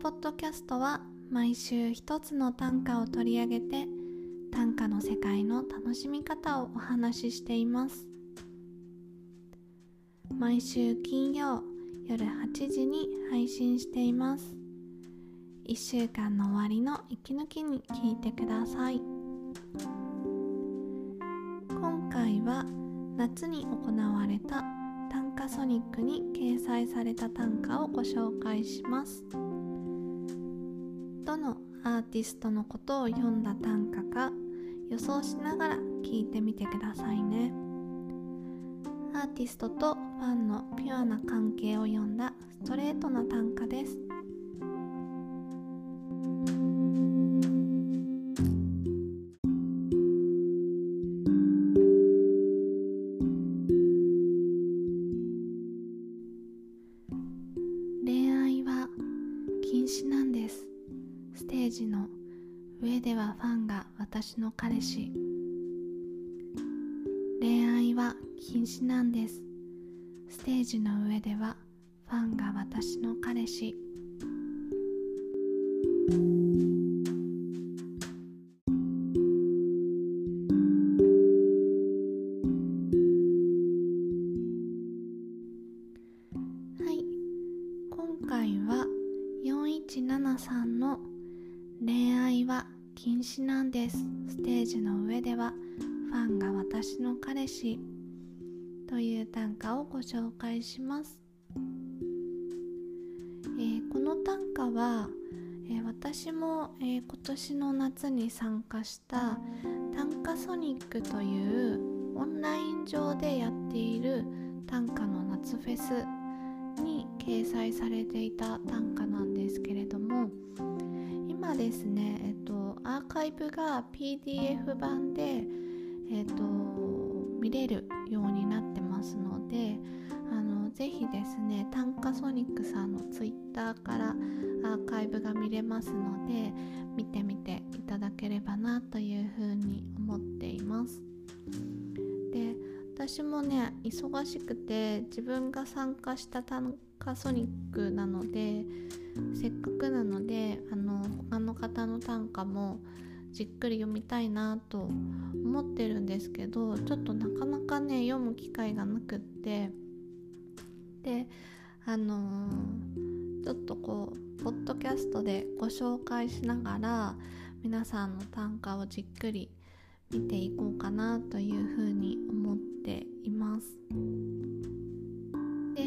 ポッドキャストは毎週一つの短歌を取り上げて短歌の世界の楽しみ方をお話ししています。毎週金曜夜8時に配信しています。1週間の終わりの息抜きに聞いてください。今回は夏に行われた短歌ソニックに掲載された短歌をご紹介します。どのアーティストのことを読んだ短歌か予想しながら聞いてみてくださいね。アーティストとファンのピュアな関係を読んだストレートな短歌です。上ではファンが私の彼氏。という短歌をご紹介します、えーこの短歌は、えー私も、えー今年の夏に参加した短歌ソニックというオンライン上でやっている短歌の夏フェスに掲載されていた短歌なんですけれども今ですね、えっと、アーカイブが PDF 版で、えっと、見れるようにですね短歌ソニックさんの Twitter からアーカイブが見れますので見てみていただければなというふうに思っています。で私もね忙しくて自分が参加した短歌ソニックなのでせっかくなのであの他の方の短歌もじっくり読みたいなと思ってるんですけどちょっとなかなかね読む機会がなくってであのーちょっとこうポッドキャストでご紹介しながら皆さんの短歌をじっくり見ていこうかなというふうに思っています。で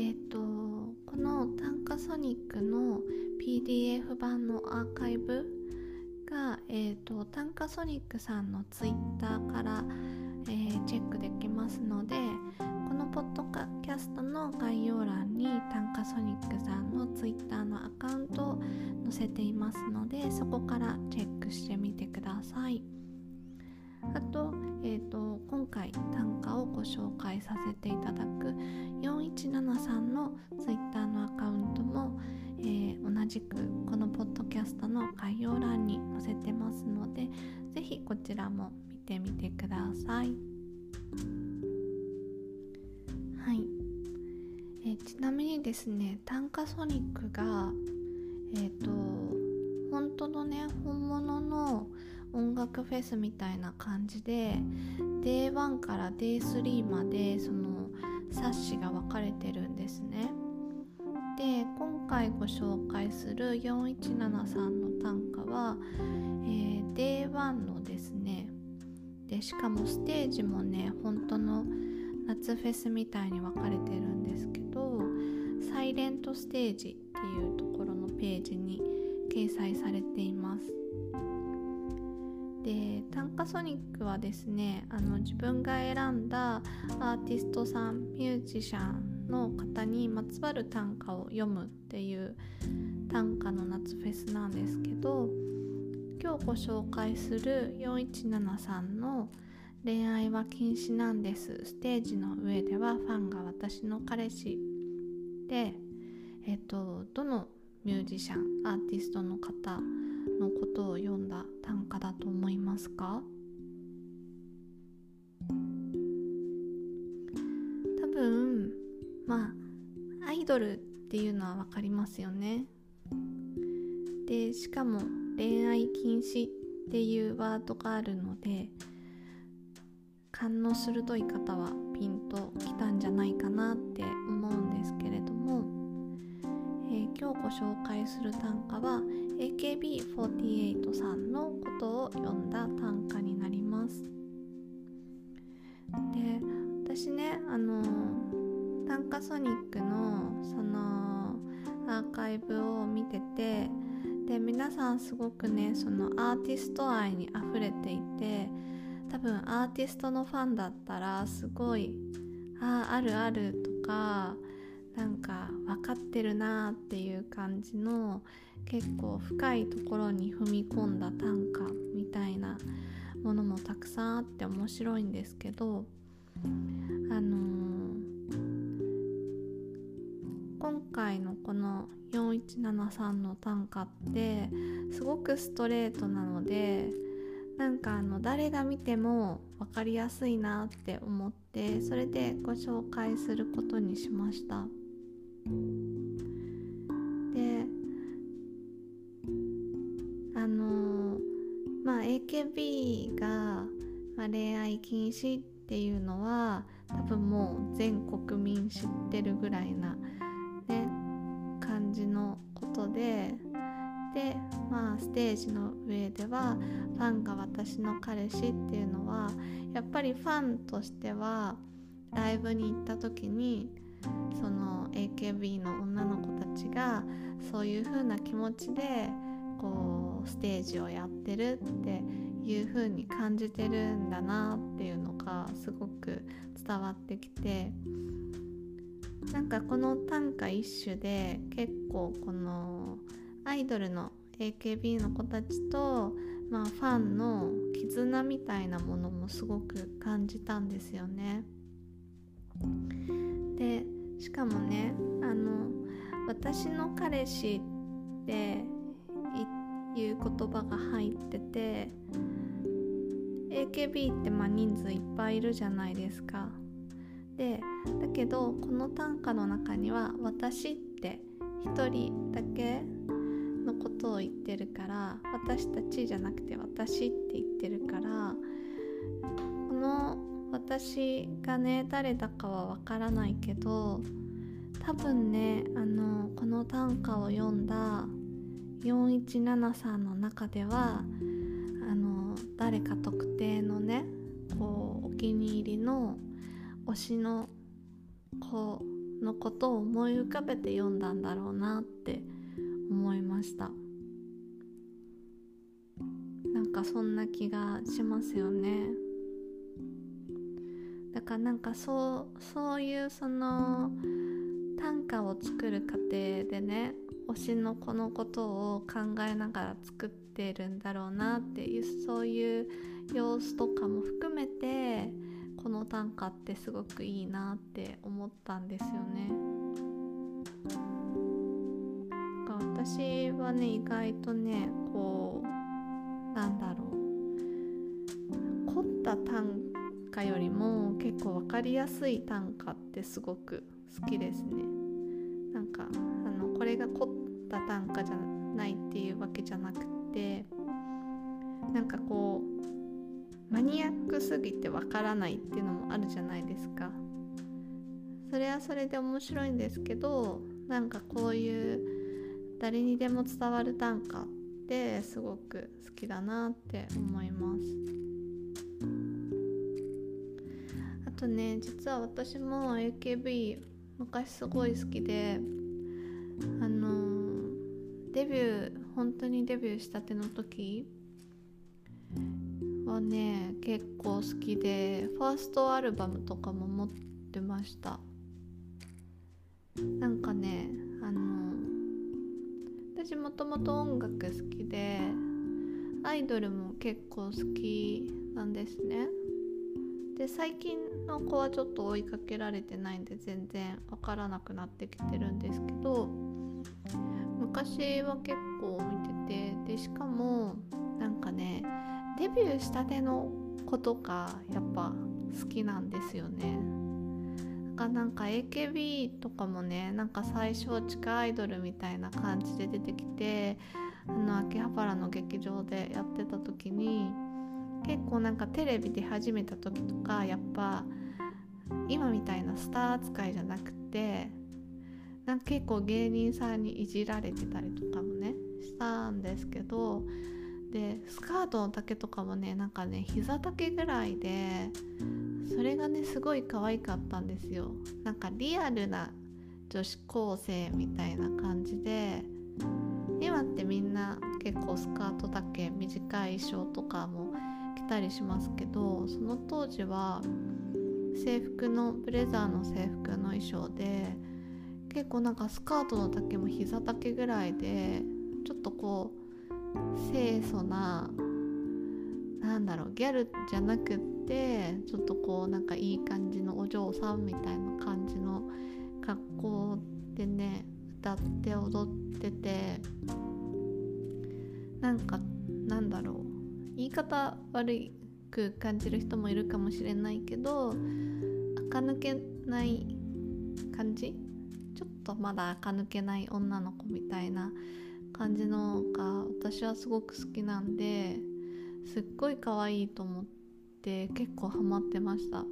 えっ、とこの短歌ソニックの PDF 版のアーカイブが、えー、と短歌ソニックさんの Twitter から、えーチェックできますのでこのポッドキャストの概要欄に短歌ソニックさんの Twitter のアカウントを載せていますのでそこからチェックしてみてください。あと,、えー、と今回短歌をご紹介させていただく4173の Twitter のアカウントも、えー同じくこのポッドキャストの概要欄に載せてますのでぜひこちらも見てみてくださ。い、えちなみにですね短歌ソニックがえっ、と本当のね本物の音楽フェスみたいな感じで Day1 から Day3 までその冊子が分かれてるんですね。で今回ご紹介する4173の短歌は、えー Day1 のですねでしかもステージもね本当の夏フェスみたいに分かれてるんですけどサイレントステージっていうところのページに掲載されています。で短歌ソニックはですねあの自分が選んだアーティストさんミュージシャンの方にまつわる短歌を読むっていう短歌の夏フェスなんですけど今日ご紹介する4173の「恋愛は禁止なんです」ステージの上ではファンが私の彼氏。でえっとどのミュージシャンアーティストの方のことを読んだ短歌だと思いますか？多分まあアイドルっていうのは分かりますよね。でしかも恋愛禁止っていうワードがあるので勘の鋭い方はピンときたんじゃないかなって思うんですけれども、えー、今日ご紹介する短歌は AKB48 さんのことを読んだ短歌になります。で私ねあの短歌ソニックのそのアーカイブを見ててで皆さんすごくねそのアーティスト愛にあふれていて多分アーティストのファンだったらすごいあああるあるとかなんか分かってるなっていう感じの結構深いところに踏み込んだ短歌みたいなものもたくさんあって面白いんですけどあのー、今回のこの4173の短歌ってすごくストレートなのでなんかあの誰が見ても分かりやすいなって思ってそれでご紹介することにしました。であのまあ AKB が、まあ、恋愛禁止っていうのは多分もう全国民知ってるぐらいなね感じのことででまあステージの上ではファンが私の彼氏っていうのはやっぱりファンとしてはライブに行った時にその AKB の女の子たちがそういう風な気持ちでこうステージをやってるっていう風に感じてるんだなっていうのがすごく伝わってきてなんかこの短歌一首で結構このアイドルの AKB の子たちと、まあ、ファンの絆みたいなものもすごく感じたんですよね。でしかもねあの私の彼氏っていう言葉が入ってて AKB ってまあ人数いっぱいいるじゃないですか。でだけどこの短歌の中には「私」って1人だけのことを言ってるから私たちじゃなくて私って言ってるからこの私がね誰だかはわからないけど多分ねあのこの短歌を読んだ4173の中ではあの誰か特定のねこうお気に入りの推しの子のことを思い浮かべて読んだんだろうなって思いましたなんかそんな気がしますよねだからなんかそうそういうその短歌を作る過程でね推しの子のことを考えながら作ってるんだろうなっていうそういう様子とかも含めてこの短歌ってすごくいいなって思ったんですよね。私はね意外とねこうなんだろう。凝った短歌よりも結構分かりやすい短歌ってすごく好きですね。なんかあのこれが凝った短歌じゃないっていうわけじゃなくてなんかこうマニアックすぎてわからないっていうのもあるじゃないですか。それはそれで面白いんですけどなんかこういう誰にでも伝わる短歌ってすごく好きだなって思います。あとね実は私も AKB 昔すごい好きであのデビュー本当にデビューしたての時はね結構好きでファーストアルバムとかも持ってました。なんかねともと音楽好きでアイドルも結構好きなんですね。で最近の子はちょっと追いかけられてないんで全然わからなくなってきてるんですけど昔は結構見ててでしかもなんかねデビューしたての子とかやっぱ好きなんですよね。かなんか AKB とかもねなんか最初地下アイドルみたいな感じで出てきてあの秋葉原の劇場でやってた時に結構なんかテレビで始めた時とかやっぱ今みたいなスター扱いじゃなくてなんか結構芸人さんにいじられてたりとかもねしたんですけどでスカートの丈とかもねなんかね膝丈ぐらいでそれがねすごい可愛かったんですよ。なんかリアルな女子高生みたいな感じで今ってみんな結構スカート丈短い衣装とかも着たりしますけどその当時は制服のブレザーの制服の衣装で結構なんかスカートの丈も膝丈ぐらいでちょっとこう清楚ななんだろうギャルじゃなくってちょっとこうなんかいい感じのお嬢さんみたいな感じの格好でね歌って踊っててなんかなんだろう言い方悪く感じる人もいるかもしれないけど垢抜けない感じ？ちょっとまだ垢抜けない女の子みたいな感じのが私はすごく好きなんですっごい可愛いと思って結構ハマってました。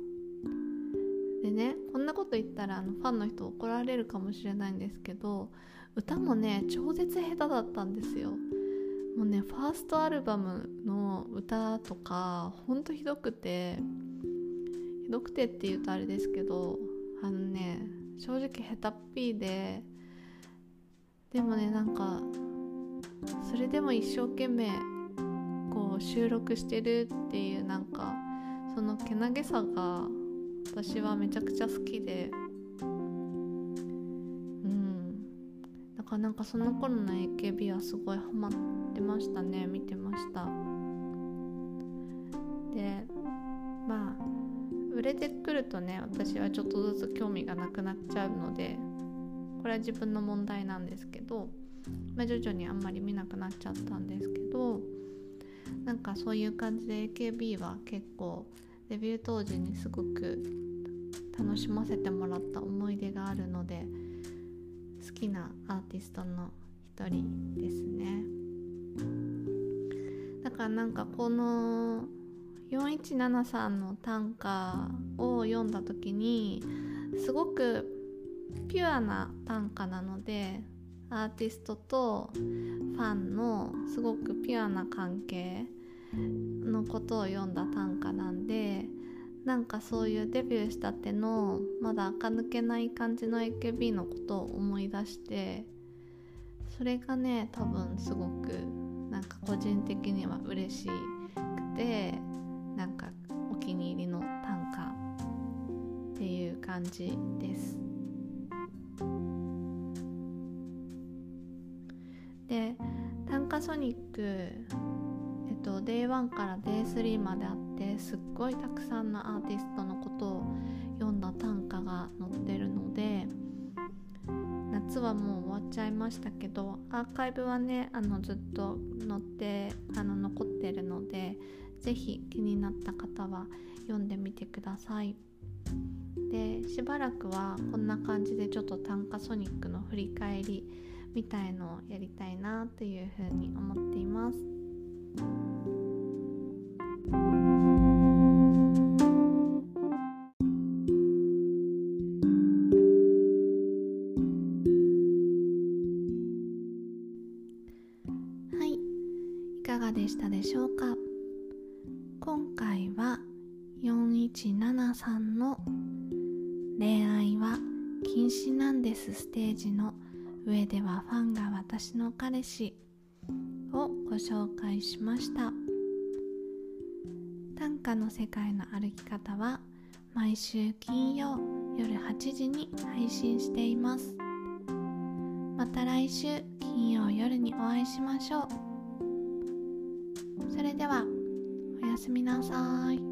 でねこんなこと言ったらあのファンの人怒られるかもしれないんですけど歌もね超絶下手だったんですよ。もうねファーストアルバムの歌とかほんとひどくてひどくてって言うとあれですけどあのね正直下手っぴーででもねなんかそれでも一生懸命こう収録してるっていうなんかそのけなげさが私はめちゃくちゃ好きでうんだからなんかその頃の AKB はすごいハマってましたね見てました。でまあ売れてくるとね私はちょっとずつ興味がなくなっちゃうのでこれは自分の問題なんですけど、まあ、徐々にあんまり見なくなっちゃったんですけどなんかそういう感じで AKB は結構デビュー当時にすごく楽しませてもらった思い出があるので好きなアーティストの一人ですね。だからなんかこの4173の短歌を読んだ時にすごくピュアな短歌なのでアーティストとファンのすごくピュアな関係のことを読んだ短歌なんでなんかそういうデビューしたてのまだ垢抜けない感じの AKB のことを思い出してそれがね多分すごくなんか個人的には嬉しくてなんかお気に入りの短歌っていう感じです。で短歌ソニックえっと Day1 から Day3 まであってすっごいたくさんのアーティストのことを読んだ短歌が載ってるので夏はもう終わっちゃいましたけどアーカイブはねあのずっと載ってあの残ってるので是非気になった方は読んでみてください。でしばらくはこんな感じでちょっと短歌ソニックの振り返りみたいのをやりたいなというふうに思っています。上ではファンが私の彼氏をご紹介しました。短歌の世界の歩き方は毎週金曜夜8時に配信しています。また来週金曜夜にお会いしましょう。それではおやすみなさい。